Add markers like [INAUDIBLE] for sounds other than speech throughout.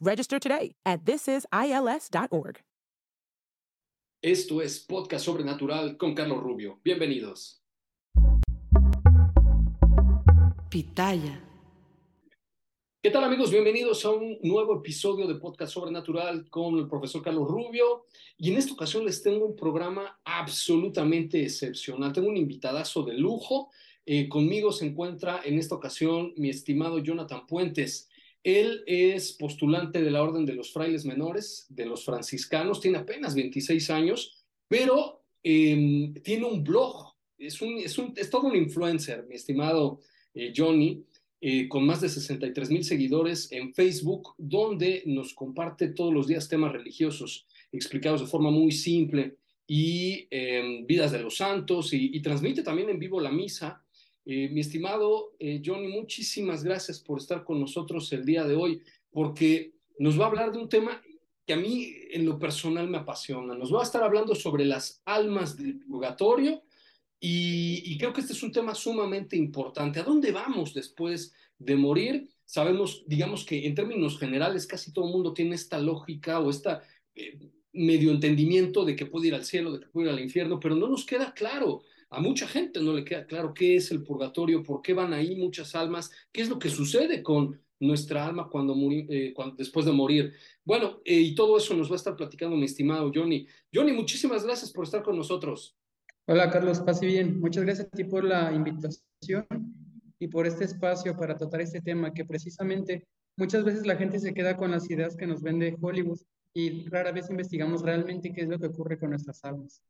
Register today at thisisils.org. Esto es Podcast Sobrenatural con Carlos Rubio. Bienvenidos. Pitaya. ¿Qué tal amigos? Bienvenidos a un nuevo episodio de Podcast Sobrenatural con el profesor Carlos Rubio. Y en esta ocasión les tengo un programa absolutamente excepcional. Tengo un invitadazo de lujo. Eh, conmigo se encuentra en esta ocasión mi estimado Jonathan Puentes. Él es postulante de la Orden de los Frailes Menores, de los franciscanos, tiene apenas 26 años, pero eh, tiene un blog, es, un, todo un influencer, mi estimado eh, Johnny, eh, con más de 63 mil seguidores en Facebook, donde nos comparte todos los días temas religiosos explicados de forma muy simple y em, vidas de los santos y transmite también en vivo la misa eh, mi estimado eh, Johnny, muchísimas gracias por estar con nosotros el día de hoy, porque nos va a hablar de un tema que a mí en lo personal me apasiona. Nos va a estar hablando sobre las almas del purgatorio y, y creo que este es un tema sumamente importante. ¿A dónde vamos después de morir? Sabemos, digamos que en términos generales casi todo el mundo tiene esta lógica o esta... Eh, medio entendimiento de que puede ir al cielo, de que puede ir al infierno, pero no nos queda claro a mucha gente no le queda claro qué es el purgatorio, por qué van ahí muchas almas, qué es lo que sucede con nuestra alma cuando, eh, cuando después de morir. Bueno, eh, y todo eso nos va a estar platicando mi estimado Johnny. Johnny, muchísimas gracias por estar con nosotros. Hola Carlos, pase bien. Muchas gracias a ti por la invitación y por este espacio para tratar este tema que precisamente muchas veces la gente se queda con las ideas que nos vende Hollywood y rara vez investigamos realmente qué es lo que ocurre con nuestras almas.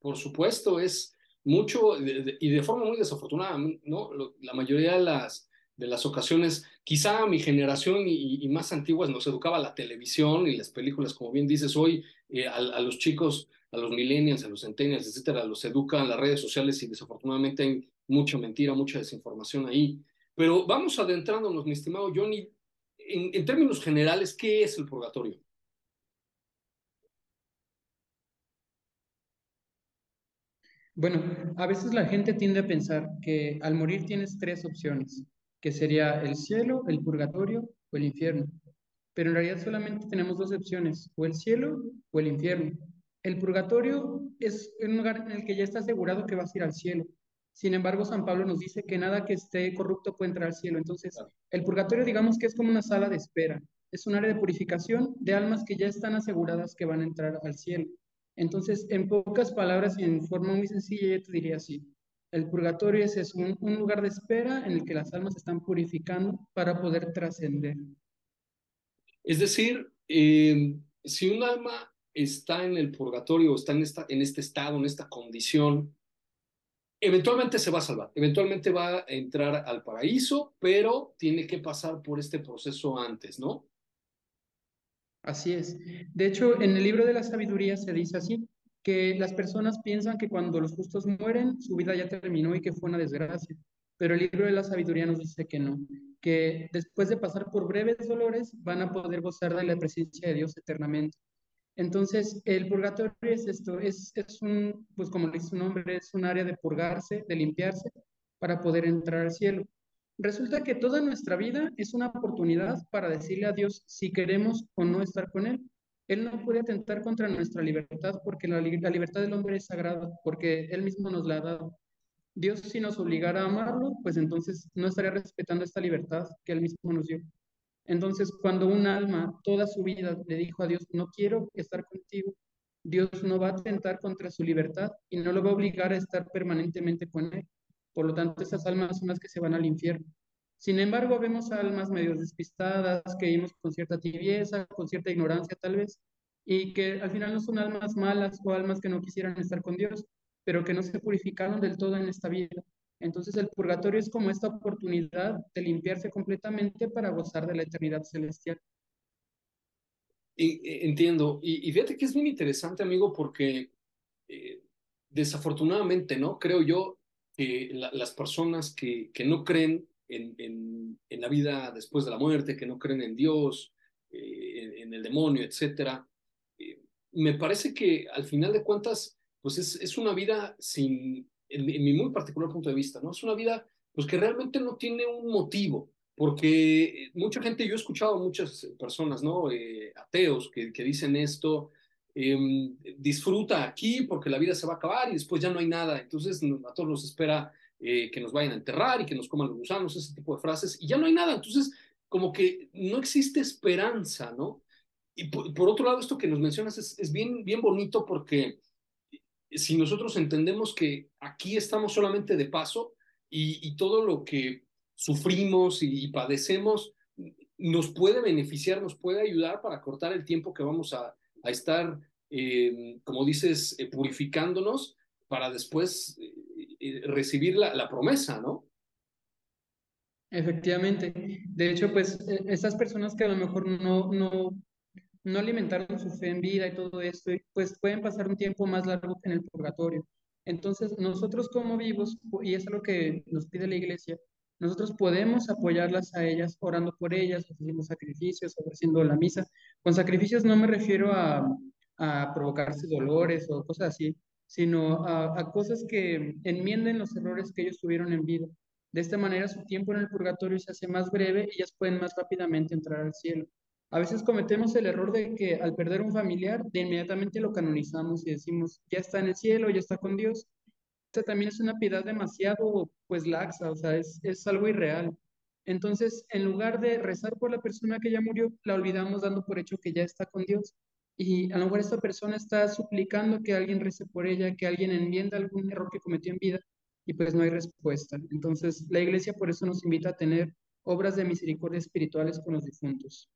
Por supuesto, es mucho y de forma muy desafortunada, ¿no? La mayoría de las, de las ocasiones, quizá mi generación y, más antiguas nos educaba la televisión y las películas, como bien dices, hoy eh, a, los chicos, a los millennials, a los centennials, etcétera, los educan las redes sociales y desafortunadamente hay mucha mentira, mucha desinformación ahí. Pero vamos adentrándonos, mi estimado Johnny, en términos generales, ¿qué es el purgatorio? Bueno, a veces la gente tiende a pensar que al morir tienes tres opciones, que sería el cielo, el purgatorio o el infierno. Pero en realidad solamente tenemos dos opciones, o el cielo o el infierno. El purgatorio es un lugar en el que ya está asegurado que vas a ir al cielo. Sin embargo, San Pablo nos dice que nada que esté corrupto puede entrar al cielo. Entonces, el purgatorio digamos que es como una sala de espera. Es un área de purificación de almas que ya están aseguradas que van a entrar al cielo. Entonces, en pocas palabras y en forma muy sencilla, yo te diría así. El purgatorio es, un, lugar de espera en el que las almas están purificando para poder trascender. Es decir, eh, si un alma está en el purgatorio, está en, esta, en este estado, en esta condición, eventualmente se va a salvar, eventualmente va a entrar al paraíso, pero tiene que pasar por este proceso antes, ¿no? Así es. De hecho, en el libro de la sabiduría se dice así, que las personas piensan que cuando los justos mueren, su vida ya terminó y que fue una desgracia. Pero el libro de la sabiduría nos dice que no, que después de pasar por breves dolores van a poder gozar de la presencia de Dios eternamente. Entonces, el purgatorio es esto, es, es un, pues como dice su nombre, es un área de purgarse, de limpiarse, para poder entrar al cielo. Resulta que toda nuestra vida es una oportunidad para decirle a Dios si queremos o no estar con Él. Él no puede atentar contra nuestra libertad porque la, libertad del hombre es sagrada, porque Él mismo nos la ha dado. Dios si nos obligara a amarlo, pues entonces no estaría respetando esta libertad que Él mismo nos dio. Entonces, cuando un alma toda su vida le dijo a Dios, no quiero estar contigo, Dios no va a atentar contra su libertad y no lo va a obligar a estar permanentemente con él. Por lo tanto, esas almas son las que se van al infierno. Sin embargo, vemos almas medio despistadas, que vimos con cierta tibieza, con cierta ignorancia tal vez, y que al final no son almas malas o almas que no quisieran estar con Dios, pero que no se purificaron del todo en esta vida. Entonces el purgatorio es como esta oportunidad de limpiarse completamente para gozar de la eternidad celestial. Y, eh, entiendo. Y, fíjate que es bien interesante, amigo, porque eh, desafortunadamente, ¿no? Creo yo que las personas que, que no creen en, en, en, la vida después de la muerte, que no creen en Dios, eh, en, el demonio, etcétera, me parece que al final de cuentas, pues es, es una vida sin, en, mi muy particular punto de vista, ¿no? Es una vida pues que realmente no tiene un motivo, porque mucha gente, yo he escuchado a muchas personas, ¿no? Eh, ateos que, que, dicen esto, em, disfruta aquí porque la vida se va a acabar y después ya no hay nada, entonces a todos nos espera eh, que nos vayan a enterrar y que nos coman los gusanos, ese tipo de frases, y ya no hay nada, entonces como que no existe esperanza, ¿no? Y por, otro lado, esto que nos mencionas es, es bien, bien bonito porque si nosotros entendemos que aquí estamos solamente de paso y, todo lo que sufrimos y, padecemos nos puede beneficiar, nos puede ayudar para cortar el tiempo que vamos a, estar, eh, como dices, eh, purificándonos para después eh, recibir la, la, promesa, ¿no? Efectivamente. De hecho, pues esas personas que a lo mejor no, no no alimentaron su fe en vida y todo esto, pues pueden pasar un tiempo más largo en el purgatorio. Entonces, nosotros como vivos, y es lo que nos pide la iglesia, nosotros podemos apoyarlas a ellas, orando por ellas, haciendo sacrificios, ofreciendo la misa. Con sacrificios no me refiero a, a provocarse dolores o cosas así, sino a, a cosas que enmienden los errores que ellos tuvieron en vida. De esta manera su tiempo en el purgatorio se hace más breve y ellas pueden más rápidamente entrar al cielo. A veces cometemos el error de que al perder un familiar, de inmediatamente lo canonizamos y decimos, ya está en el cielo, ya está con Dios. Esta también es una piedad demasiado, pues, laxa, o sea, es, es algo irreal. Entonces, en lugar de rezar por la persona que ya murió, la olvidamos dando por hecho que ya está con Dios. Y a lo mejor esta persona está suplicando que alguien rece por ella, que alguien enmienda algún error que cometió en vida, y pues no hay respuesta. Entonces, la iglesia por eso nos invita a tener obras de misericordia espirituales con los difuntos.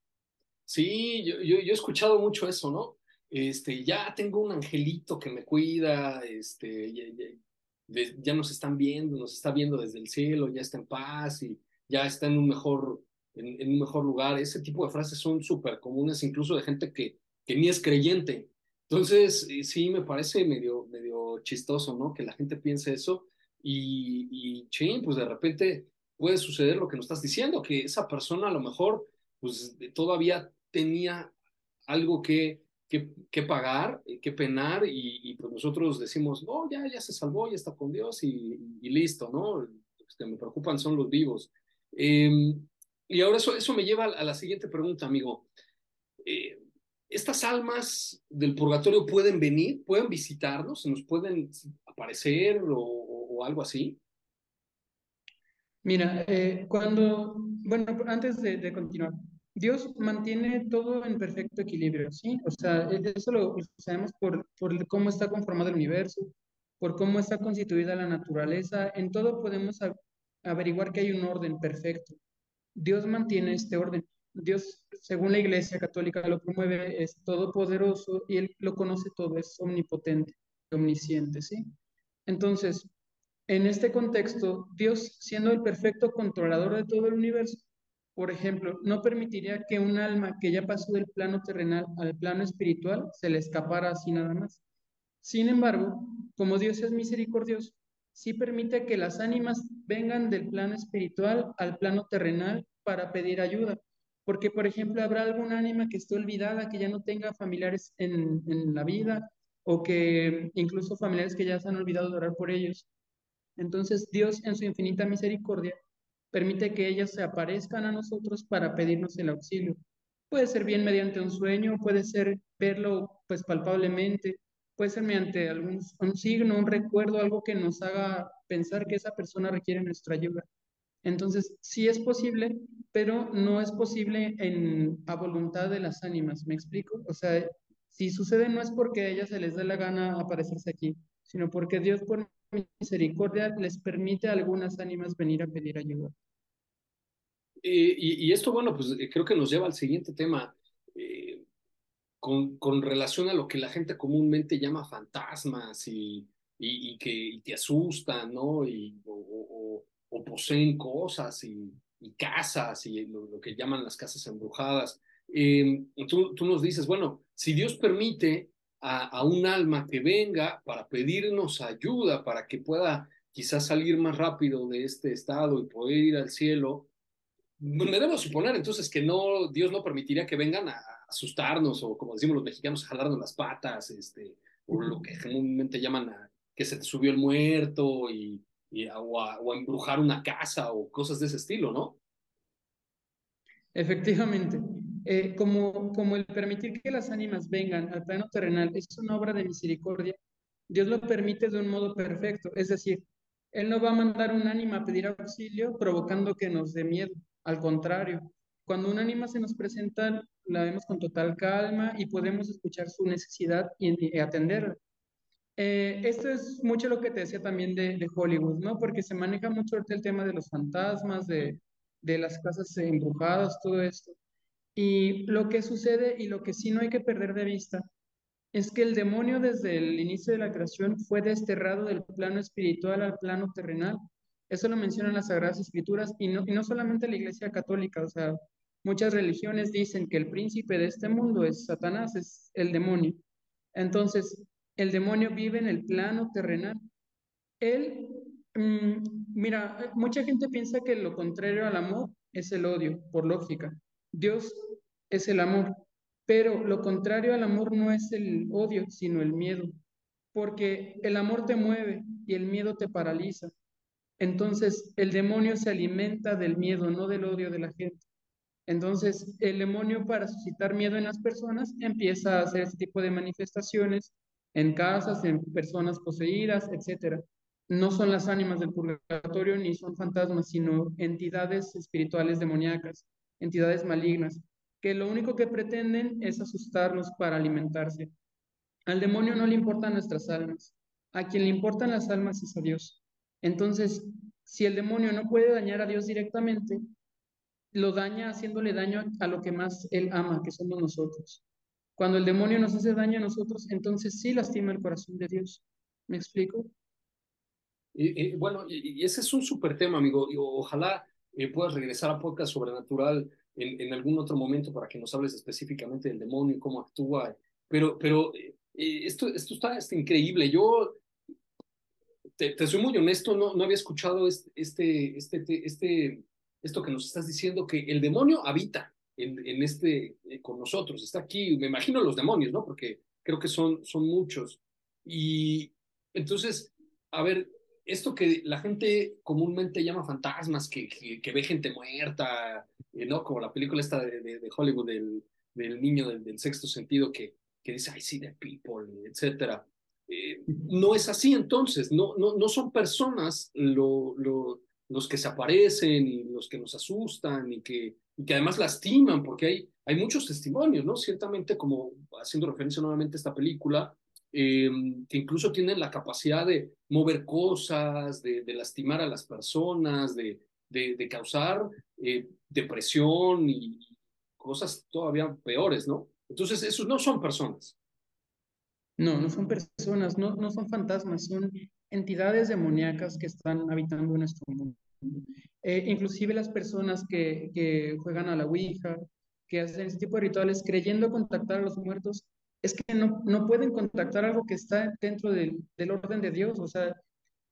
Sí, yo, yo, he escuchado mucho eso, ¿no? Este, ya tengo un angelito que me cuida, este, ya, nos están viendo, nos está viendo desde el cielo, ya está en paz y ya está en un mejor, en, un mejor lugar. Ese tipo de frases son súper comunes, incluso de gente que, que ni es creyente. Entonces, sí, me parece medio, medio chistoso, ¿no? Que la gente piense eso y, y, ching, pues de repente puede suceder lo que nos estás diciendo, que esa persona a lo mejor, pues todavía tenía algo que, que, que pagar, eh, que penar, y, pues nosotros decimos, no, ya, ya se salvó, ya está con Dios y, listo, ¿no? Los que me preocupan son los vivos. Em, y ahora eso, eso me lleva a la siguiente pregunta, amigo. Eh, ¿Estas almas del purgatorio pueden venir, pueden visitarnos, nos pueden aparecer o, algo así? Mira, eh, cuando, bueno, antes de continuar, Dios mantiene todo en perfecto equilibrio, ¿sí? O sea, e, eso lo, sabemos por, por cómo está conformado el universo, por cómo está constituida la naturaleza. En todo podemos averiguar que hay un orden perfecto. Dios mantiene este orden. Dios, según la Iglesia Católica, lo promueve, es todopoderoso y Él lo conoce todo, es omnipotente, omnisciente, ¿sí? Entonces, en este contexto, Dios, siendo el perfecto controlador de todo el universo, por ejemplo, no permitiría que un alma que ya pasó del plano terrenal al plano espiritual se le escapara así nada más. Sin embargo, como Dios es misericordioso, sí permite que las ánimas vengan del plano espiritual al plano terrenal para pedir ayuda. Porque, por ejemplo, habrá alguna ánima que esté olvidada, que ya no tenga familiares en, en la vida, o que incluso familiares que ya se han olvidado de orar por ellos. Entonces, Dios, en su infinita misericordia, permite que ellas se aparezcan a nosotros para pedirnos el auxilio. Puede ser bien mediante un sueño, puede ser verlo pues palpablemente, puede ser mediante algún un signo, un recuerdo, algo que nos haga pensar que esa persona requiere nuestra ayuda. Entonces, sí es posible, pero no es posible en, a voluntad de las ánimas, ¿me explico? O sea, si sucede no es porque a ellas se les dé la gana aparecerse aquí, sino porque Dios por misericordia les permite a algunas ánimas venir a pedir ayuda. y, y, esto, bueno, pues eh, creo que nos lleva al siguiente tema. Eh, con, con, relación a lo que la gente comúnmente llama fantasmas y, y, y que te asustan, ¿no? Y, o, o, poseen cosas y, casas y lo, que llaman las casas embrujadas. Eh, tú, tú, nos dices, bueno, si Dios permite a, a, un alma que venga para pedirnos ayuda, para que pueda quizás salir más rápido de este estado y poder ir al cielo, me debo suponer entonces que no, Dios no permitiría que vengan a asustarnos o como decimos los mexicanos, jalarnos las patas, este, o lo que comúnmente llaman a, que se te subió el muerto y, y o, a, o, a, embrujar una casa o cosas de ese estilo, ¿no? Efectivamente. Eh, como, como el permitir que las ánimas vengan al plano terrenal es una obra de misericordia, Dios lo permite de un modo perfecto, es decir, Él no va a mandar un ánima a pedir auxilio provocando que nos dé miedo, al contrario, cuando un ánima se nos presenta, la vemos con total calma y podemos escuchar su necesidad y, y atenderla. Eh, esto es mucho lo que te decía también de, de, Hollywood, ¿no? Porque se maneja mucho el tema de los fantasmas, de, de las casas embrujadas, todo esto. Y lo que sucede y lo que sí no hay que perder de vista es que el demonio desde el inicio de la creación fue desterrado del plano espiritual al plano terrenal. Eso lo mencionan las Sagradas Escrituras y no, y no solamente la Iglesia Católica, o sea, Muchas religiones dicen que el príncipe de este mundo es Satanás, es el demonio. Entonces, el demonio vive en el plano terrenal. Él, mmm, mira, mucha gente piensa que lo contrario al amor es el odio, por lógica. Dios es el amor, pero lo contrario al amor no es el odio, sino el miedo, porque el amor te mueve y el miedo te paraliza. Entonces, el demonio se alimenta del miedo, no del odio de la gente. Entonces, el demonio para suscitar miedo en las personas empieza a hacer este tipo de manifestaciones en casas, en personas poseídas, etc. No son las ánimas del purgatorio ni son fantasmas, sino entidades espirituales demoníacas, entidades malignas, que lo único que pretenden es asustarnos para alimentarse. Al demonio no le importan nuestras almas, a quien le importan las almas es a Dios. Entonces, si el demonio no puede dañar a Dios directamente, lo daña haciéndole daño a lo que más él ama, que somos nosotros. Cuando el demonio nos hace daño a nosotros, entonces sí lastima el corazón de Dios. ¿Me explico? Y, bueno, y, ese es un súper tema, amigo. Ojalá eh, puedas regresar a Podcast Sobrenatural en, en, algún otro momento para que nos hables específicamente del demonio y cómo actúa. Pero, pero eh, esto, esto está, está, increíble. Yo te, te, soy muy honesto, no, no había escuchado este, este, este, este esto que nos estás diciendo, que el demonio habita en, en este, eh, con nosotros, está aquí, me imagino los demonios, ¿no? Porque creo que son, son muchos. Y entonces, a ver, esto que la gente comúnmente llama fantasmas, que, que, que ve gente muerta, eh, ¿no? Como la película esta de, de, de Hollywood del, del niño del, del, sexto sentido que, que dice, I see the people, etcétera. Eh, no es así entonces, no, no, no son personas lo, lo, los que se aparecen y los que nos asustan y que, y que además lastiman, porque hay, hay muchos testimonios, ¿no? Ciertamente, como haciendo referencia nuevamente a esta película, eh, que incluso tienen la capacidad de mover cosas, de, de lastimar a las personas, de, de, de causar eh, depresión y cosas todavía peores, ¿no? Entonces, esos no son personas. No, no son personas, no, no son fantasmas, son entidades demoníacas que están habitando nuestro mundo. Eh, inclusive las personas que, que juegan a la Ouija, que hacen este tipo de rituales creyendo contactar a los muertos, es que no, no pueden contactar algo que está dentro del, del orden de Dios. O sea,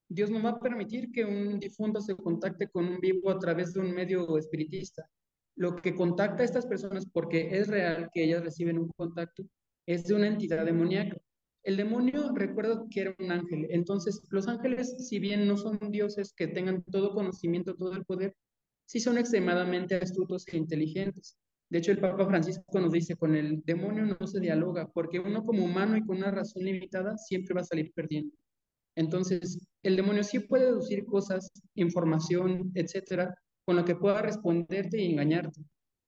Dios no va a permitir que un difunto se contacte con un vivo a través de un medio espiritista. Lo que contacta a estas personas, porque es real que ellas reciben un contacto, es de una entidad demoníaca. El demonio, recuerdo que era un ángel. Entonces, los ángeles, si bien no son dioses que tengan todo conocimiento, todo el poder, sí son extremadamente astutos e inteligentes. De hecho, el Papa Francisco nos dice, con el demonio no se dialoga, porque uno como humano y con una razón limitada siempre va a salir perdiendo. Entonces, el demonio sí puede deducir cosas, información, etcétera, con lo que pueda responderte y engañarte.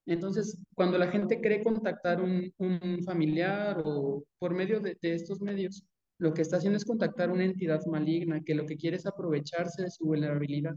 Entonces, cuando la gente cree contactar un, un familiar o por medio de, de estos medios, lo que está haciendo es contactar una entidad maligna que lo que quiere es aprovecharse de su vulnerabilidad.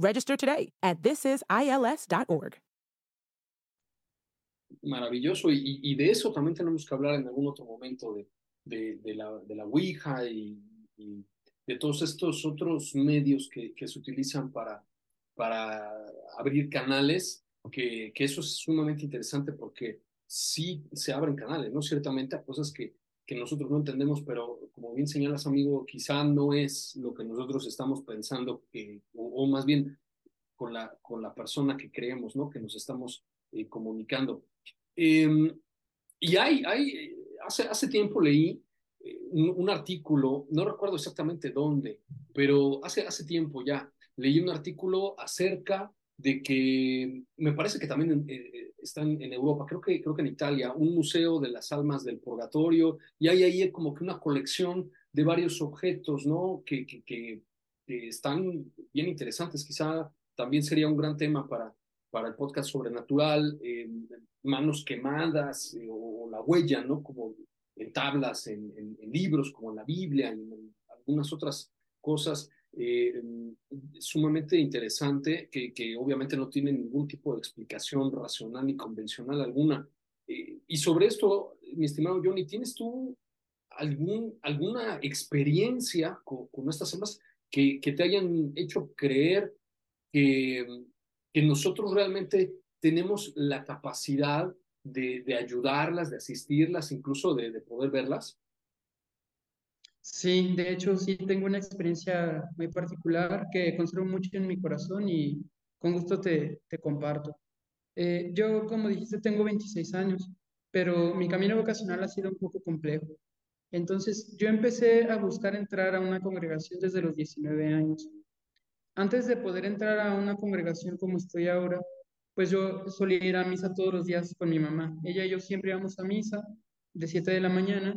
Register today at thisisils.org. Maravilloso, y, de eso también tenemos que hablar en algún otro momento de, de, la, de la Ouija y, de todos estos otros medios que, que se utilizan para, para abrir canales, que, que eso es sumamente interesante porque sí se abren canales, ¿no? Ciertamente a cosas que, que nosotros no entendemos, pero como bien señalas, amigo, quizá no es lo que nosotros estamos pensando, que, o, más bien con la, con la persona que creemos, ¿no? Que nos estamos eh, comunicando. Eh, y hay, hay hace, hace tiempo leí eh, un, un, artículo, no recuerdo exactamente dónde, pero hace, hace tiempo ya leí un artículo acerca de que me parece que también eh, están en Europa, creo que, creo que en Italia, un museo de las almas del purgatorio, y hay ahí como que una colección de varios objetos, ¿no? Que, que, que, están bien interesantes, quizá también sería un gran tema para, para el podcast sobrenatural, eh, manos quemadas eh, o, la huella, ¿no? Como en tablas, en, en, en libros, como en la Biblia, y en algunas otras cosas eh, sumamente interesante, que, que, obviamente no tiene ningún tipo de explicación racional ni convencional alguna. Eh, y sobre esto, mi estimado Johnny, ¿tienes tú algún, alguna experiencia con, estas almas que, que te hayan hecho creer que que nosotros realmente tenemos la capacidad de, de ayudarlas, de asistirlas, incluso de, de, poder verlas? Sí, de hecho sí tengo una experiencia muy particular que conservo mucho en mi corazón y con gusto te, te comparto. Eh, yo, como dijiste, tengo 26 años, pero mi camino vocacional ha sido un poco complejo. Entonces, yo empecé a buscar entrar a una congregación desde los 19 años. Antes de poder entrar a una congregación como estoy ahora, pues yo solía ir a misa todos los días con mi mamá. Ella y yo siempre íbamos a misa de 7 de la mañana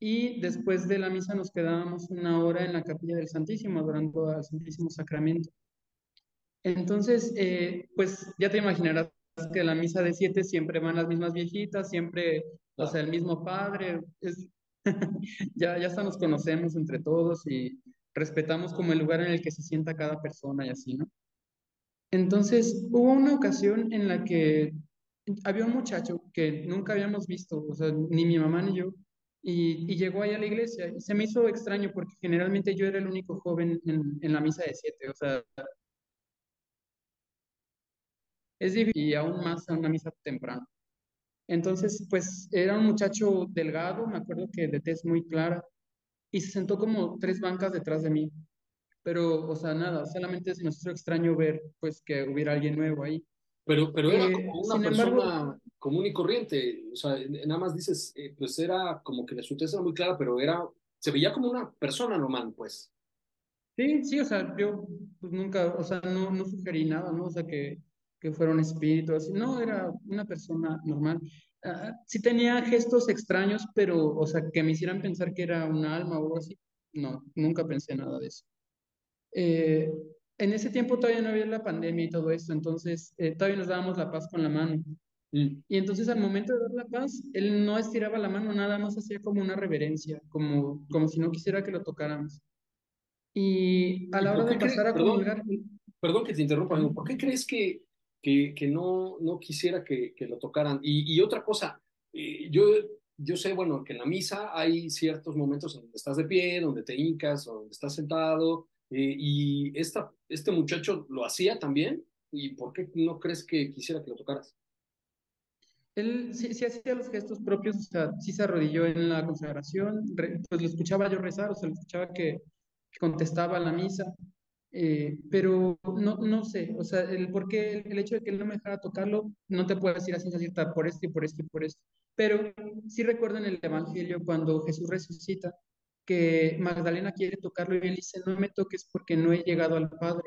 y después de la misa nos quedábamos una hora en la capilla del Santísimo, adorando al Santísimo Sacramento. Entonces, eh, pues ya te imaginarás que la misa de 7 siempre van las mismas viejitas, siempre, o sea, el mismo padre. Es, [LAUGHS] ya, ya hasta nos conocemos entre todos y respetamos como el lugar en el que se sienta cada persona y así, ¿no? Entonces, hubo una ocasión en la que había un muchacho que nunca habíamos visto, o sea, ni mi mamá ni yo, y, y llegó ahí a la iglesia. Y se me hizo extraño porque generalmente yo era el único joven en, en la misa de siete, o sea, es difícil y aún más a una misa temprana. Entonces, pues era un muchacho delgado, me acuerdo que de tez muy clara, y se sentó como tres bancas detrás de mí. Pero, o sea, nada, solamente se nos hizo extraño ver, pues, que hubiera alguien nuevo ahí. Pero, pero era eh, como una persona embargo, común y corriente, o sea, nada más dices, eh, pues era como que la sutileza era muy clara, pero era, se veía como una persona normal, pues. Sí, sí, o sea, yo pues, nunca, o sea, no, no sugerí nada, ¿no? O sea, que, que fuera un espíritu, así, no, era una persona normal. Uh, sí tenía gestos extraños, pero, o sea, que me hicieran pensar que era un alma o algo así. No, nunca pensé nada de eso. Eh, en ese tiempo todavía no había la pandemia y todo esto, entonces eh, todavía nos dábamos la paz con la mano. Mm. Y entonces al momento de dar la paz, él no estiraba la mano, nada más hacía como una reverencia, como, como si no quisiera que lo tocáramos. Y a la hora de pasar a comulgar... Perdón, perdón que te interrumpa, amigo, ¿por qué crees que que, que no, no quisiera que, que lo tocaran. Y, y otra cosa, eh, yo, yo sé, bueno, que en la misa hay ciertos momentos en donde estás de pie, donde te hincas, donde estás sentado, eh, y esta, este muchacho lo hacía también, ¿y por qué no crees que quisiera que lo tocaras? Él sí, hacía los gestos propios, o sea, sí se arrodilló en la consagración, pues lo escuchaba yo rezar, o sea, lo escuchaba que, que contestaba la misa, Eh, pero no, no sé, o sea, el por qué, el hecho de que él no me dejara tocarlo, no te puedo decir a ciencia cierta por esto y por esto y por esto. Pero sí recuerdo en el Evangelio cuando Jesús resucita que Magdalena quiere tocarlo y él dice, no me toques porque no he llegado al Padre.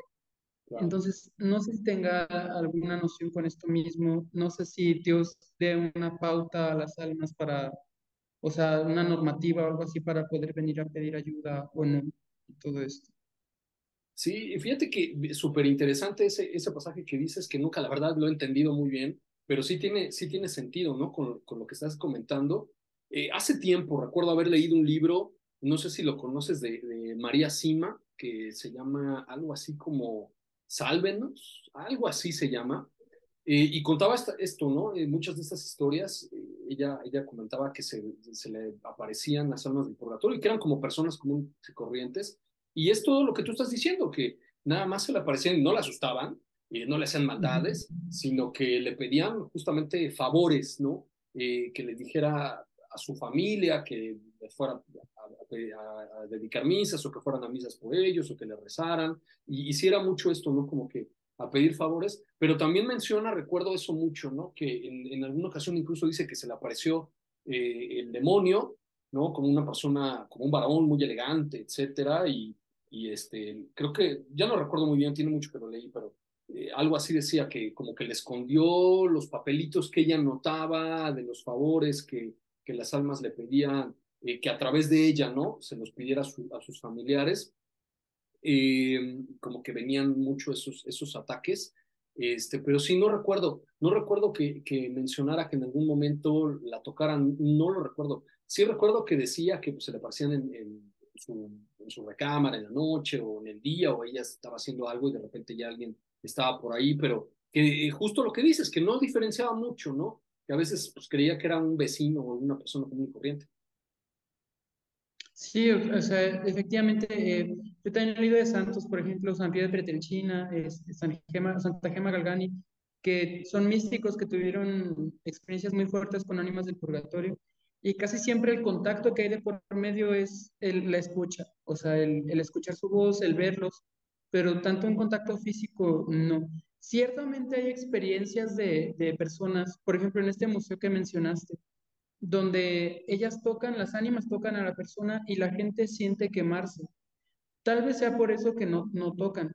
Entonces, no sé si tenga alguna noción con esto mismo, no sé si Dios dé una pauta a las almas para, o sea, una normativa o algo así para poder venir a pedir ayuda o no, todo esto. Sí, fíjate que súper interesante ese, ese pasaje que dices, que nunca la verdad lo he entendido muy bien, pero sí tiene, sí tiene sentido, ¿no? Con, con lo que estás comentando. Eh, hace tiempo recuerdo haber leído un libro, no sé si lo conoces, de, de María Sima, que se llama algo así como Sálvenos, algo así se llama, eh, y contaba esto, ¿no? En muchas de estas historias, eh, ella, ella comentaba que se, se, le aparecían las almas del purgatorio y que eran como personas comunes y corrientes. Y es todo lo que tú estás diciendo, que nada más se le aparecían y no la asustaban, y no le hacían maldades, sino que le pedían justamente favores, ¿no? Eh, que le dijera a su familia que fuera a, dedicar misas o que fueran a misas por ellos o que le rezaran. Y hiciera mucho esto, ¿no? Como que a pedir favores, pero también menciona, recuerdo eso mucho, ¿no? Que en, en alguna ocasión incluso dice que se le apareció eh, el demonio, ¿no? Como una persona, como un varón muy elegante, etcétera, y, y este, creo que, ya no recuerdo muy bien, tiene mucho que lo leí, pero eh, algo así decía que como que le escondió los papelitos que ella notaba de los favores que, que las almas le pedían eh, que a través de ella, ¿no? Se los pidiera a, sus familiares. Eh, como que venían mucho esos, esos ataques, este, pero sí, no recuerdo, no recuerdo que, que mencionara que en algún momento la tocaran, no lo recuerdo. Sí recuerdo que decía que pues, se le aparecían en, su, en recámara en la noche o en el día, o ella estaba haciendo algo y de repente ya alguien estaba por ahí, pero que justo lo que dices, que no diferenciaba mucho, ¿no? Que a veces pues, creía que era un vecino o una persona común y corriente. Sí, o sea, efectivamente, eh, yo también he leído de santos, por ejemplo, San Pío de Pretelchina, este, San Gema, Santa Gema Galgani, que son místicos que tuvieron experiencias muy fuertes con ánimas del purgatorio, y casi siempre el contacto que hay de por medio es el, la escucha, o sea, el, el escuchar su voz, el verlos, pero tanto un contacto físico, no. Ciertamente hay experiencias de, de personas, por ejemplo, en este museo que mencionaste, donde ellas tocan, las ánimas tocan a la persona y la gente siente quemarse. Tal vez sea por eso que no, no tocan,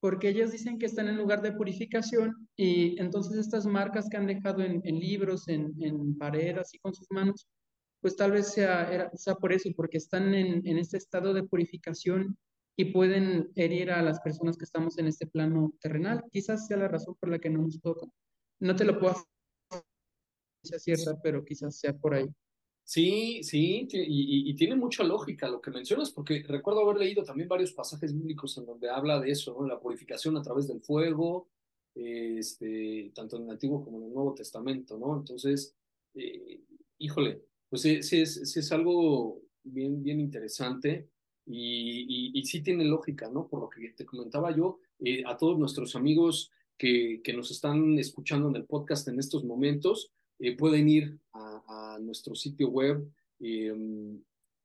porque ellas dicen que están en lugar de purificación y entonces estas marcas que han dejado en, libros, en, en paredes y con sus manos, pues tal vez sea, sea por eso, porque están en, en este estado de purificación y pueden herir a las personas que estamos en este plano terrenal. Quizás sea la razón por la que no nos tocan. No te lo puedo cierta, pero quizás sea por ahí. Sí, sí, y, y, tiene mucha lógica lo que mencionas, porque recuerdo haber leído también varios pasajes bíblicos en donde habla de eso, ¿no? la purificación a través del fuego, este, tanto en el Antiguo como en el Nuevo Testamento, ¿no? Entonces, eh, híjole, pues sí, es, es, algo bien, bien interesante y, y, sí tiene lógica, ¿no? Por lo que te comentaba yo, eh, a todos nuestros amigos que, que nos están escuchando en el podcast en estos momentos, eh, pueden ir a, nuestro sitio web, eh,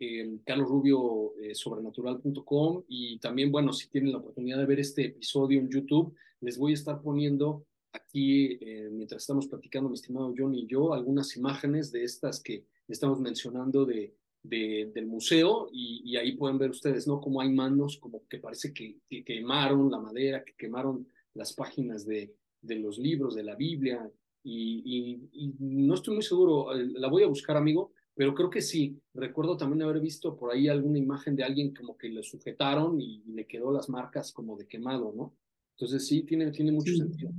eh, carlosrubiosobrenatural.com y también, bueno, si tienen la oportunidad de ver este episodio en YouTube, les voy a estar poniendo aquí, eh, mientras estamos platicando, mi estimado John y yo, algunas imágenes de estas que estamos mencionando de, de, del museo y, ahí pueden ver ustedes, ¿no? Como hay manos, como que parece que, que quemaron la madera, que quemaron las páginas de los libros de la Biblia, y, y, no estoy muy seguro, eh, la voy a buscar, amigo, pero creo que sí. Recuerdo también haber visto por ahí alguna imagen de alguien como que le sujetaron y, le quedó las marcas como de quemado, ¿no? Entonces sí, tiene, tiene mucho sentido.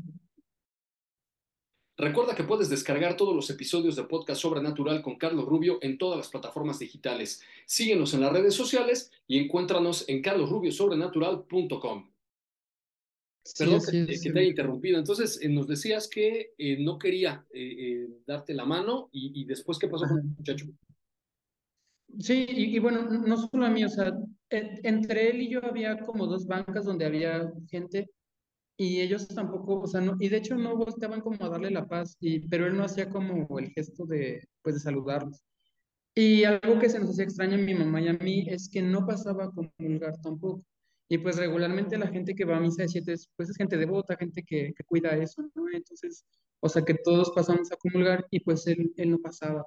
Recuerda que puedes descargar todos los episodios de Podcast Sobrenatural con Carlos Rubio en todas las plataformas digitales. Síguenos en las redes sociales y encuéntranos en carlosrubiosobrenatural.com. Perdón que, te haya interrumpido. Entonces, eh, nos decías que eh, no quería eh, darte la mano y, y, después, ¿qué pasó con el muchacho? Sí, y, y, bueno, no solo a mí, o sea, entre él y yo había como dos bancas donde había gente y ellos tampoco, o sea, no, y de hecho no volteaban como a darle la paz, y, pero él no hacía como el gesto de, pues, de saludarlos. Y algo que se nos hacía extraño a mi mamá y a mí es que no pasaba a comulgar tampoco. Y pues regularmente la gente que va a misa de siete, pues es gente devota, gente que, que cuida eso, ¿no? Entonces, o sea que todos pasamos a comulgar y pues él, él no pasaba.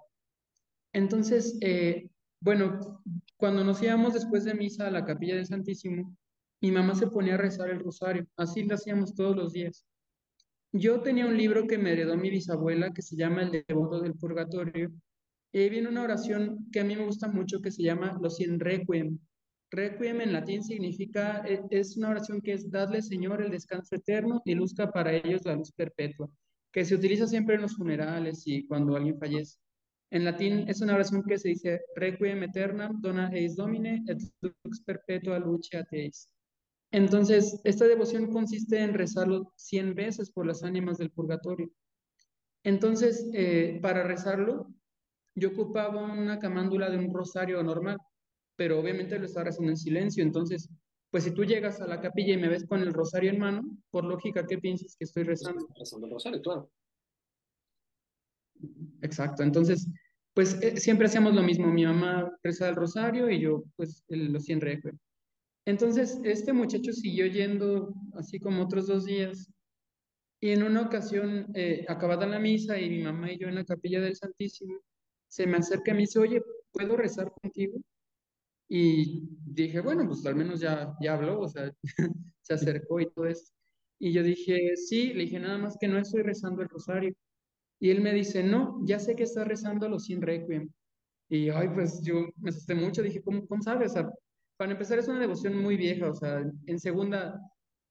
Entonces, eh, bueno, cuando nos íbamos después de misa a la capilla del Santísimo, mi mamá se ponía a rezar el rosario, así lo hacíamos todos los días. Yo tenía un libro que me heredó mi bisabuela que se llama El Devoto del Purgatorio, y ahí viene una oración que a mí me gusta mucho que se llama Los Cien Requiem. Requiem en latín significa, e, es una oración que es Dadle, Señor, el descanso eterno y luzca para ellos la luz perpetua, que se utiliza siempre en los funerales y cuando alguien fallece. En latín es una oración que se dice Requiem eternam dona eis domine et lux perpetua lucia teis. Entonces, esta devoción consiste en rezarlo 100 veces por las ánimas del purgatorio. Entonces, eh, para rezarlo, yo ocupaba una camándula de un rosario normal, pero obviamente lo estaba rezando en silencio. Entonces, pues si tú llegas a la capilla y me ves con el rosario en mano, por lógica, ¿qué piensas que estoy rezando? Rezando el rosario, claro. Exacto. Entonces, pues eh, siempre hacíamos lo mismo. Mi mamá rezaba el rosario y yo, pues, el, los 100 requiem. Entonces, este muchacho siguió yendo así como otros dos días. Y en una ocasión, eh, acabada la misa y mi mamá y yo en la capilla del Santísimo, se me acerca y me dice, oye, ¿puedo rezar contigo? Y dije, bueno, pues al menos ya, ya habló, o sea, [LAUGHS] se acercó y todo eso. Y yo dije, sí, le dije, nada más que no estoy rezando el rosario. Y él me dice, no, ya sé que está rezando los 100 requiem. Y, ay, pues yo me asusté mucho, dije, ¿cómo, cómo sabes? O sea, para empezar es una devoción muy vieja, o sea, en segunda,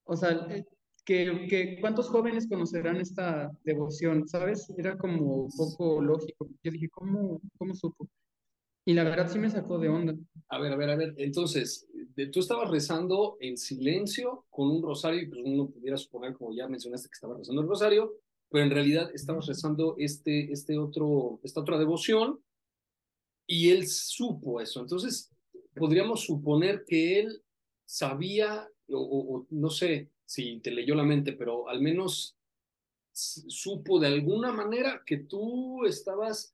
o sea, eh, que, que, ¿cuántos jóvenes conocerán esta devoción? ¿Sabes? Era como un poco lógico. Yo dije, ¿cómo, cómo supo? Y la verdad sí me sacó de onda. A ver, a ver, a ver. Entonces, tú estabas rezando en silencio con un rosario y pues uno pudiera suponer, como ya mencionaste, que estaba rezando el rosario, pero en realidad estabas rezando este, este otro, esta otra devoción y él supo eso. Entonces, podríamos suponer que él sabía, o, o, no sé si te leyó la mente, pero al menos supo de alguna manera que tú estabas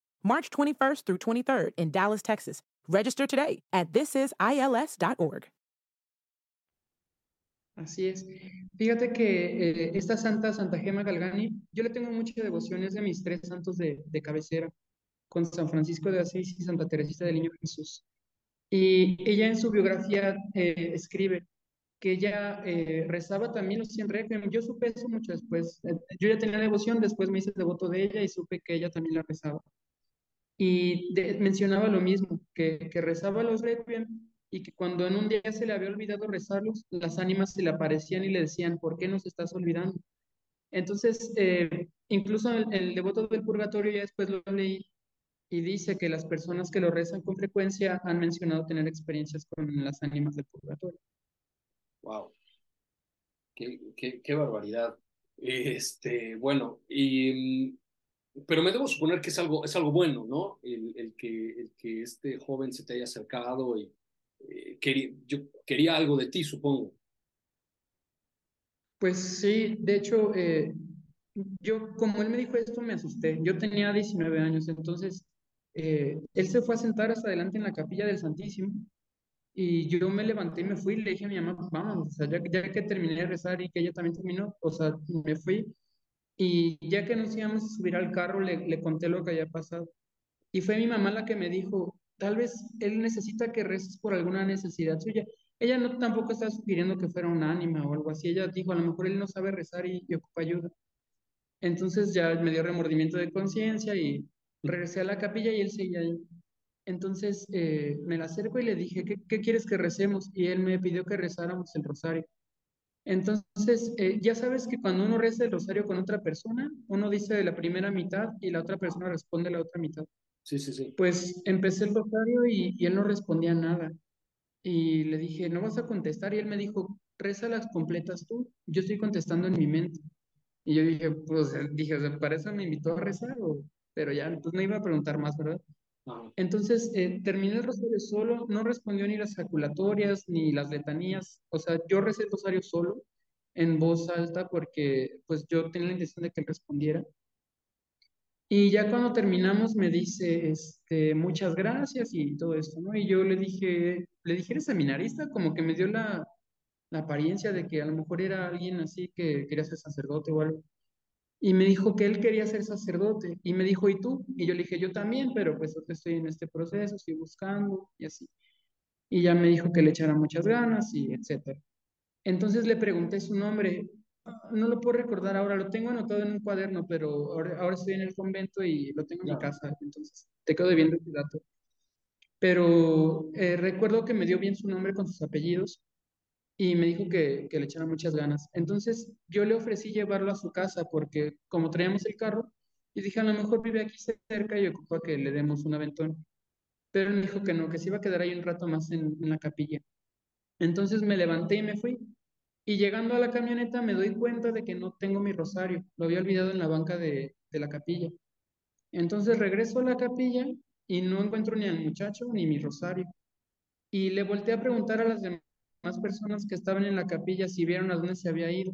March 21st through 23rd in Dallas, Texas. Register today at thisisils.org. Así es. Fíjate que eh, esta santa, Santa Gema Galgani, yo le tengo muchas devociones de mis tres santos de, de, cabecera, con San Francisco de Asís y Santa Teresita del Niño Jesús. Y ella en su biografía eh, escribe que ella eh, rezaba también los 100 requiem. Yo supe eso mucho después. Eh, yo ya tenía devoción, después me hice devoto de ella y supe que ella también la rezaba. Y de, mencionaba lo mismo, que, que rezaba los requiem y que cuando en un día se le había olvidado rezarlos, las ánimas se le aparecían y le decían, ¿por qué nos estás olvidando? Entonces, eh, incluso el, el, devoto del purgatorio, ya después lo leí, y dice que las personas que lo rezan con frecuencia han mencionado tener experiencias con las ánimas del purgatorio. ¡Wow! ¡Qué, qué, qué barbaridad! Este, bueno, y pero me debo suponer que es algo, es algo bueno, ¿no? El, el, que, el que este joven se te haya acercado y eh, quería, yo quería algo de ti, supongo. Pues sí, de hecho, eh, yo, como él me dijo esto, me asusté. Yo tenía 19 años, entonces eh, él se fue a sentar hasta adelante en la capilla del Santísimo y yo me levanté y me fui y le dije a mi mamá, vamos, o sea, ya, ya que terminé de rezar y que ella también terminó, o sea, me fui y ya que nos íbamos a subir al carro, le, le conté lo que había pasado. Y fue mi mamá la que me dijo, tal vez él necesita que reces por alguna necesidad suya. Ella no tampoco estaba sugiriendo que fuera un ánima o algo así. Ella dijo, a lo mejor él no sabe rezar y, y ocupa ayuda. Entonces ya me dio remordimiento de conciencia y regresé a la capilla y él seguía ahí. Entonces eh, me la acerco y le dije, ¿qué, ¿qué, quieres que recemos? Y él me pidió que rezáramos el rosario. Entonces, eh, ya sabes que cuando uno reza el rosario con otra persona, uno dice la primera mitad y la otra persona responde la otra mitad. Sí, sí, sí. Pues empecé el rosario y, y él no respondía nada. Y le dije, ¿no vas a contestar? Y él me dijo, reza las completas tú, yo estoy contestando en mi mente. Y yo dije, pues, dije, o sea, ¿para eso me invitó a rezar? O, pero ya, pues no iba a preguntar más, ¿verdad? Entonces, eh, terminé el rosario solo, no respondió ni las jaculatorias ni las letanías, o sea, yo recé el rosario solo, en voz alta, porque pues yo tenía la intención de que él respondiera. Y ya cuando terminamos me dice, este, muchas gracias y todo esto, ¿no? Y yo le dije, le dije, ¿eres seminarista? Como que me dio la, la apariencia de que a lo mejor era alguien así que quería ser sacerdote o algo. Y me dijo que él quería ser sacerdote. Y me dijo, ¿y tú? Y yo le dije, yo también, pero pues estoy en este proceso, estoy buscando y así. Y ya me dijo que le echara muchas ganas y etcétera. Entonces le pregunté su nombre. No lo puedo recordar ahora, lo tengo anotado en un cuaderno, pero ahora, ahora estoy en el convento y lo tengo en mi casa, entonces te quedo debiendo ese dato. Pero eh, recuerdo que me dio bien su nombre con sus apellidos y me dijo que, que, le echara muchas ganas. Entonces yo le ofrecí llevarlo a su casa porque como traíamos el carro, y dije, a lo mejor vive aquí cerca y ocupa que le demos un aventón. Pero él me dijo que no, que se iba a quedar ahí un rato más en, la capilla. Entonces me levanté y me fui. Y llegando a la camioneta me doy cuenta de que no tengo mi rosario. Lo había olvidado en la banca de, de la capilla. Entonces regreso a la capilla y no encuentro ni al muchacho ni mi rosario. Y le volteé a preguntar a las demás más personas que estaban en la capilla si vieron a dónde se había ido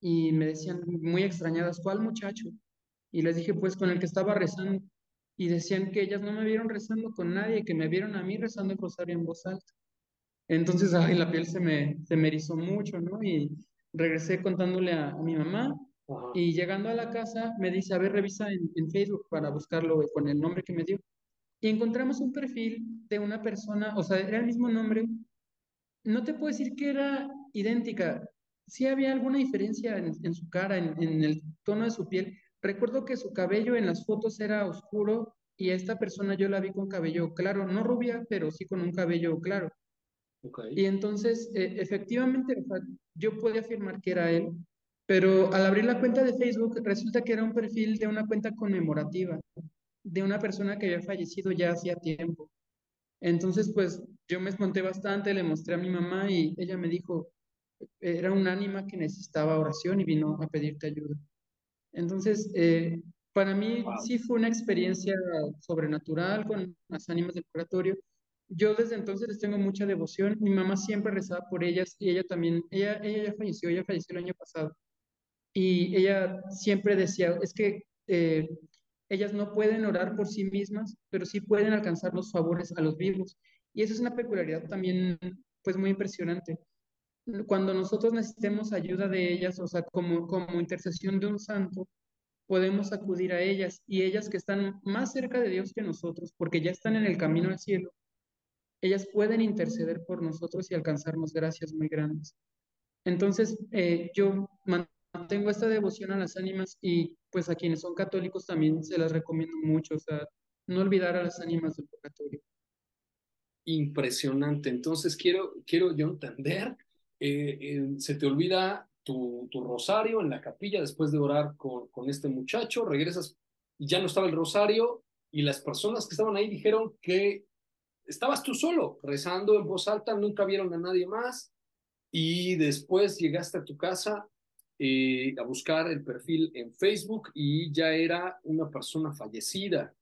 y me decían muy extrañadas, ¿cuál muchacho? Y les dije, pues con el que estaba rezando. Y decían que ellas no me vieron rezando con nadie, que me vieron a mí rezando el rosario en voz alta. Entonces, ay, la piel se me, se me erizó mucho, ¿no? Y regresé contándole a, mi mamá. Y llegando a la casa, me dice, a ver, revisa en, en Facebook para buscarlo con el nombre que me dio. Y encontramos un perfil de una persona, o sea, era el mismo nombre, no te puedo decir que era idéntica. Sí había alguna diferencia en, su cara, en, el tono de su piel. Recuerdo que su cabello en las fotos era oscuro y esta persona yo la vi con cabello claro, no rubia, pero sí con un cabello claro. Y entonces, e, efectivamente, yo podía afirmar que era él, pero al abrir la cuenta de Facebook resulta que era un perfil de una cuenta conmemorativa de una persona que había fallecido ya hacía tiempo. Entonces, pues yo me espanté bastante, le mostré a mi mamá y ella me dijo, era un ánima que necesitaba oración y vino a pedirte ayuda. Entonces, eh, para mí sí fue una experiencia sobrenatural con las ánimas del purgatorio. Yo desde entonces les tengo mucha devoción. Mi mamá siempre rezaba por ellas y ella también, ella, ella ya falleció, ella falleció el año pasado. Y ella siempre decía, es que eh, ellas no pueden orar por sí mismas, pero sí pueden alcanzar los favores a los vivos. Y eso es una peculiaridad también, pues muy impresionante. Cuando nosotros necesitemos ayuda de ellas, o sea, como, como intercesión de un santo, podemos acudir a ellas y ellas que están más cerca de Dios que nosotros, porque ya están en el camino al cielo, ellas pueden interceder por nosotros y alcanzarnos gracias muy grandes. Entonces, eh, yo tengo esta devoción a las ánimas y pues a quienes son católicos también se las recomiendo mucho, o sea, no olvidar a las ánimas del purgatorio. Impresionante. Entonces quiero, quiero yo entender, eh, eh, se te olvida tu, tu, rosario en la capilla después de orar con, con este muchacho, regresas y ya no estaba el rosario y las personas que estaban ahí dijeron que estabas tú solo rezando en voz alta, nunca vieron a nadie más y después llegaste a tu casa eh, a buscar el perfil en Facebook y ya era una persona fallecida.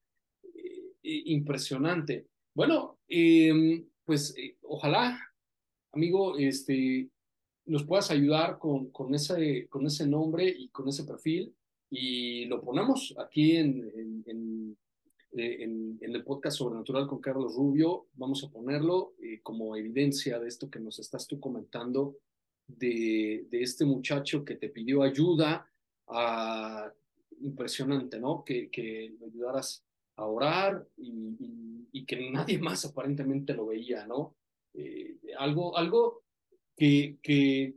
Eh, eh, impresionante. Bueno, em, pues ojalá, amigo, este, nos puedas ayudar con, con, ese, con ese nombre y con ese perfil y lo ponemos aquí en, en, el podcast Sobrenatural con Carlos Rubio. Vamos a ponerlo como evidencia de esto que nos estás tú comentando de, este muchacho que te pidió ayuda, ah, impresionante, ¿no? Que, que lo ayudaras a orar y, que [LAUGHS] nadie más aparentemente lo veía, ¿no? Eh, algo algo que, que,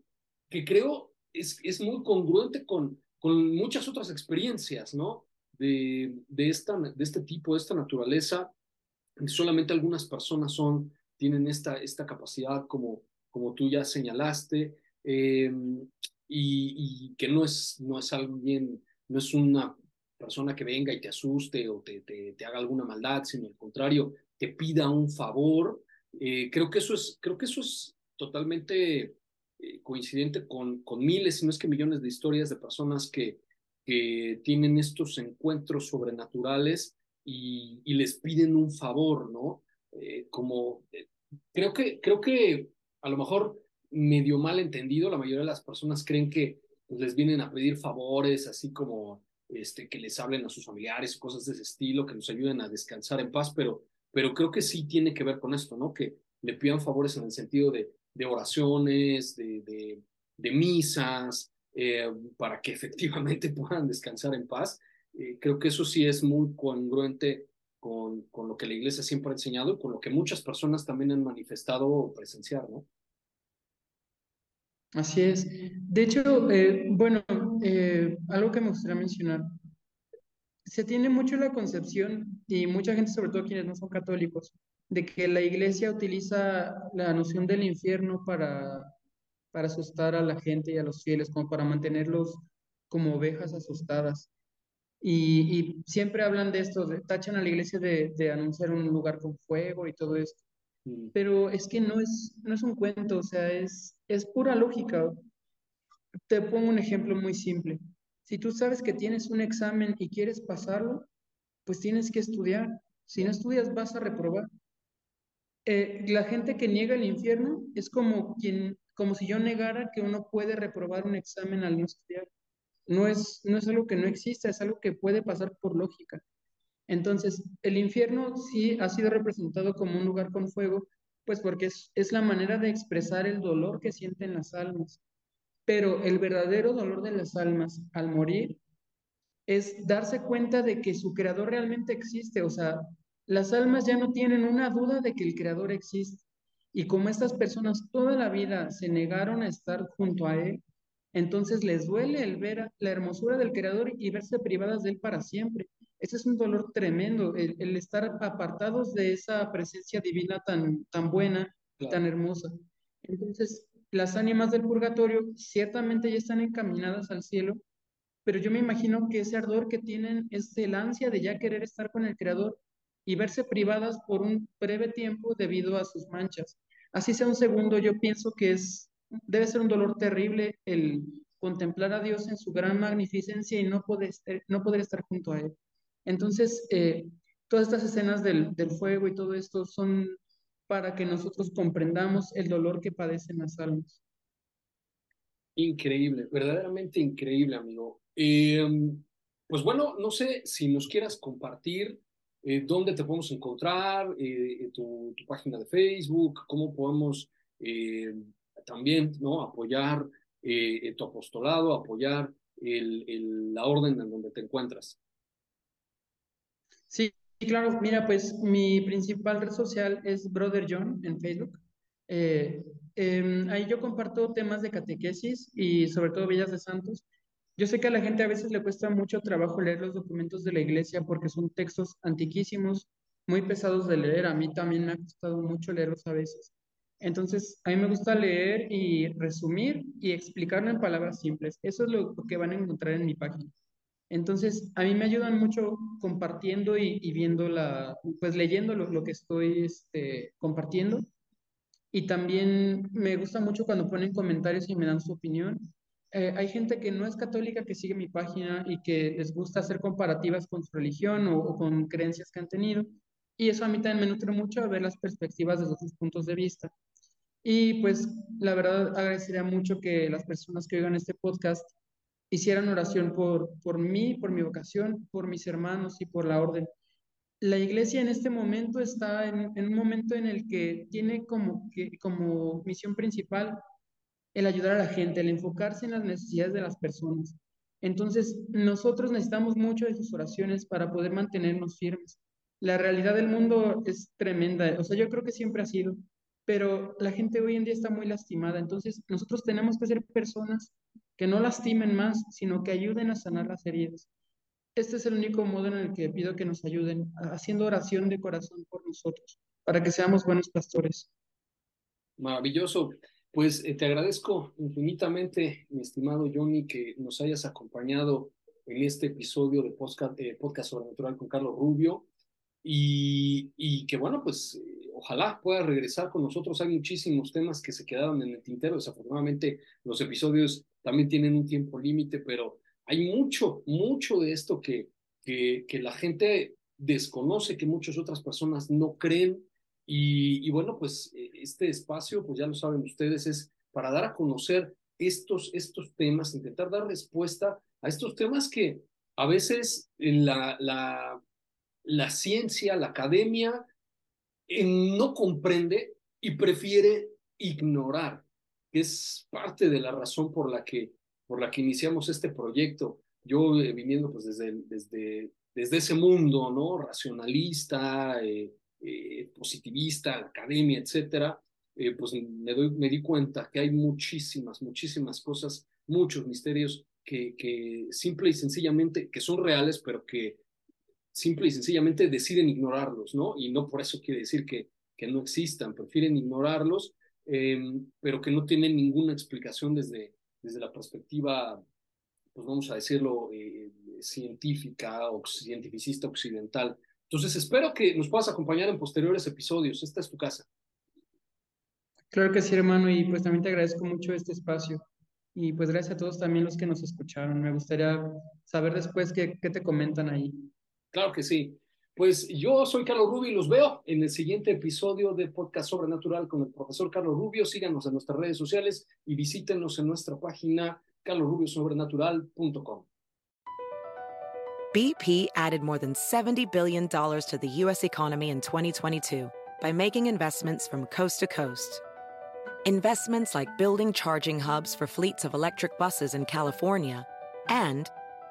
que creo es, es, muy congruente con, con muchas otras experiencias, ¿no? De, de, esta, de este tipo, de esta naturaleza. Solamente algunas personas son, tienen esta, esta capacidad como como tú ya señalaste, eh, y, que no es, no es alguien, no es una persona que venga y te asuste o te, te, haga alguna maldad, sino al contrario, te pida un favor. Eh, creo, que eso es, creo que eso es totalmente eh, coincidente con, con miles, si no es que millones de historias de personas que, que tienen estos encuentros sobrenaturales y, y les piden un favor, ¿no? Eh, como eh, creo que, creo que a lo mejor medio mal entendido, la mayoría de las personas creen que pues, les vienen a pedir favores, así como este, que les hablen a sus familiares, cosas de ese estilo, que nos ayuden a descansar en paz, pero, pero creo que sí tiene que ver con esto, ¿no? Que le pidan favores en el sentido de, de oraciones, de, de, misas, eh, para que [LAUGHS] efectivamente puedan descansar en paz. Eh, creo que eso sí es muy congruente con, con lo que la iglesia siempre ha enseñado y con lo que muchas personas también han manifestado presenciar, ¿no? Así es. De hecho, eh, bueno, eh, algo que me gustaría mencionar, se tiene mucho la concepción, y mucha gente, sobre todo quienes no son católicos, de que la iglesia utiliza la noción del infierno para, para asustar a la gente y a los fieles, como para mantenerlos como ovejas asustadas. Y, y siempre hablan de esto, de, tachan a la iglesia de, de anunciar un lugar con fuego y todo esto. Pero es que no es, no es un cuento, o sea, es, es pura lógica. Te pongo un ejemplo muy simple. Si tú sabes que tienes un examen y quieres pasarlo, pues tienes que estudiar. Si no estudias, vas a reprobar. Eh, la gente que niega el infierno es como quien, como si yo negara que uno puede reprobar un examen al no estudiar. No es, no es algo que no exista, es algo que puede pasar por lógica. Entonces, el infierno sí ha sido representado como un lugar con fuego, pues porque es, es la manera de expresar el dolor que sienten las almas. Pero el verdadero dolor de las almas al morir es darse cuenta de que su creador realmente existe, o sea, las almas ya no tienen una duda de que el creador existe. Y como estas personas toda la vida se negaron a estar junto a él, entonces les duele el ver la hermosura del creador y verse privadas de él para siempre. Ese es un dolor tremendo, el, el estar apartados de esa presencia divina tan, tan buena y tan hermosa. Entonces, las ánimas del purgatorio ciertamente ya están encaminadas al cielo, pero yo me imagino que ese ardor que tienen es el ansia de ya querer estar con el Creador y verse privadas por un breve tiempo debido a sus manchas. Así sea un segundo, yo pienso que es, debe ser un dolor terrible el contemplar a Dios en su gran magnificencia y no poder, no poder estar junto a Él. Entonces, eh, todas estas escenas del, del fuego y todo esto son para que nosotros comprendamos el dolor que padecen las almas. Increíble, verdaderamente increíble, amigo. Eh, pues bueno, no sé si nos quieras compartir eh, dónde te podemos encontrar, eh, tu, tu, página de Facebook, cómo podemos eh, también ¿no? apoyar tu apostolado, apoyar el, el, la orden en donde te encuentras. Sí, claro, mira, pues mi principal red social es Brother John en Facebook. Eh, eh, ahí yo comparto temas de catequesis y sobre todo Villas de Santos. Yo sé que a la gente a veces le cuesta mucho trabajo leer los documentos de la iglesia porque son textos antiquísimos, muy pesados de leer. A mí también me ha costado mucho leerlos a veces. Entonces, a mí me gusta leer y resumir y explicarlo en palabras simples. Eso es lo que van a encontrar en mi página. Entonces, a mí me ayudan mucho compartiendo y, y viendo la, pues leyendo lo, lo que estoy este, compartiendo. Y también me gusta mucho cuando ponen comentarios y me dan su opinión. Eh, hay gente que no es católica que sigue mi página y que les gusta hacer comparativas con su religión o, o con creencias que han tenido. Y eso a mí también me nutre mucho a ver las perspectivas desde sus puntos de vista. Y pues la verdad agradecería mucho que las personas que oigan este podcast hicieran oración por, por mí, por mi vocación, por mis hermanos y por la orden. La iglesia en este momento está en, en un momento en el que tiene como, que, como misión principal el ayudar a la gente, el enfocarse en las necesidades de las personas. Entonces, nosotros necesitamos mucho de sus oraciones para poder mantenernos firmes. La realidad del mundo es tremenda, o sea, yo creo que siempre ha sido, pero la gente hoy en día está muy lastimada. Entonces, nosotros tenemos que ser personas que no lastimen más, sino que ayuden a sanar las heridas. Este es el único modo en el que pido que nos ayuden, haciendo oración de corazón por nosotros, para que seamos buenos pastores. Maravilloso. Pues eh, te agradezco infinitamente, mi estimado Johnny, que nos hayas acompañado en este episodio de podcast, eh, podcast Sobrenatural con Carlos Rubio. Y, y que bueno, pues ojalá pueda regresar con nosotros. Hay muchísimos temas que se quedaron en el tintero. Desafortunadamente, los episodios también tienen un tiempo límite, pero hay mucho, mucho de esto que, que, que, la gente desconoce, que muchas otras personas no creen. Y, y, bueno, pues este espacio, pues ya lo saben ustedes, es para dar a conocer estos, estos temas, intentar dar respuesta a estos temas que a veces la, la, la ciencia, la academia, no comprende y prefiere ignorar, que es parte de la razón por la que, por la que iniciamos este proyecto. Yo eh, viniendo pues desde, desde, desde ese mundo, ¿no? Racionalista, eh, eh, positivista, academia, etcétera, pues me, doy, me di cuenta que hay muchísimas, muchísimas cosas, muchos misterios que, que simple y sencillamente, que son reales, pero que simple y sencillamente deciden ignorarlos, ¿no? Y no por eso quiere decir que, que no existan, prefieren ignorarlos, eh, pero que no tienen ninguna explicación desde, desde la perspectiva, pues vamos a decirlo, eh, científica o cientificista occidental. Entonces, espero que nos puedas acompañar en posteriores episodios. Esta es tu casa. Claro que sí, hermano, y pues también te agradezco mucho este espacio. Y pues gracias a todos también los que nos escucharon. Me gustaría saber después qué, qué te comentan ahí. Claro que sí. Pues yo soy Carlos Rubio y los veo en el siguiente episodio de Podcast Sobrenatural con el profesor Carlos Rubio. Síganos en nuestras redes sociales y visítenos en nuestra página carlosrubiosobrenatural.com. BP added more than $70 billion to the U.S. economy in 2022 by making investments from coast to coast. Investments like building charging hubs for fleets of electric buses in California and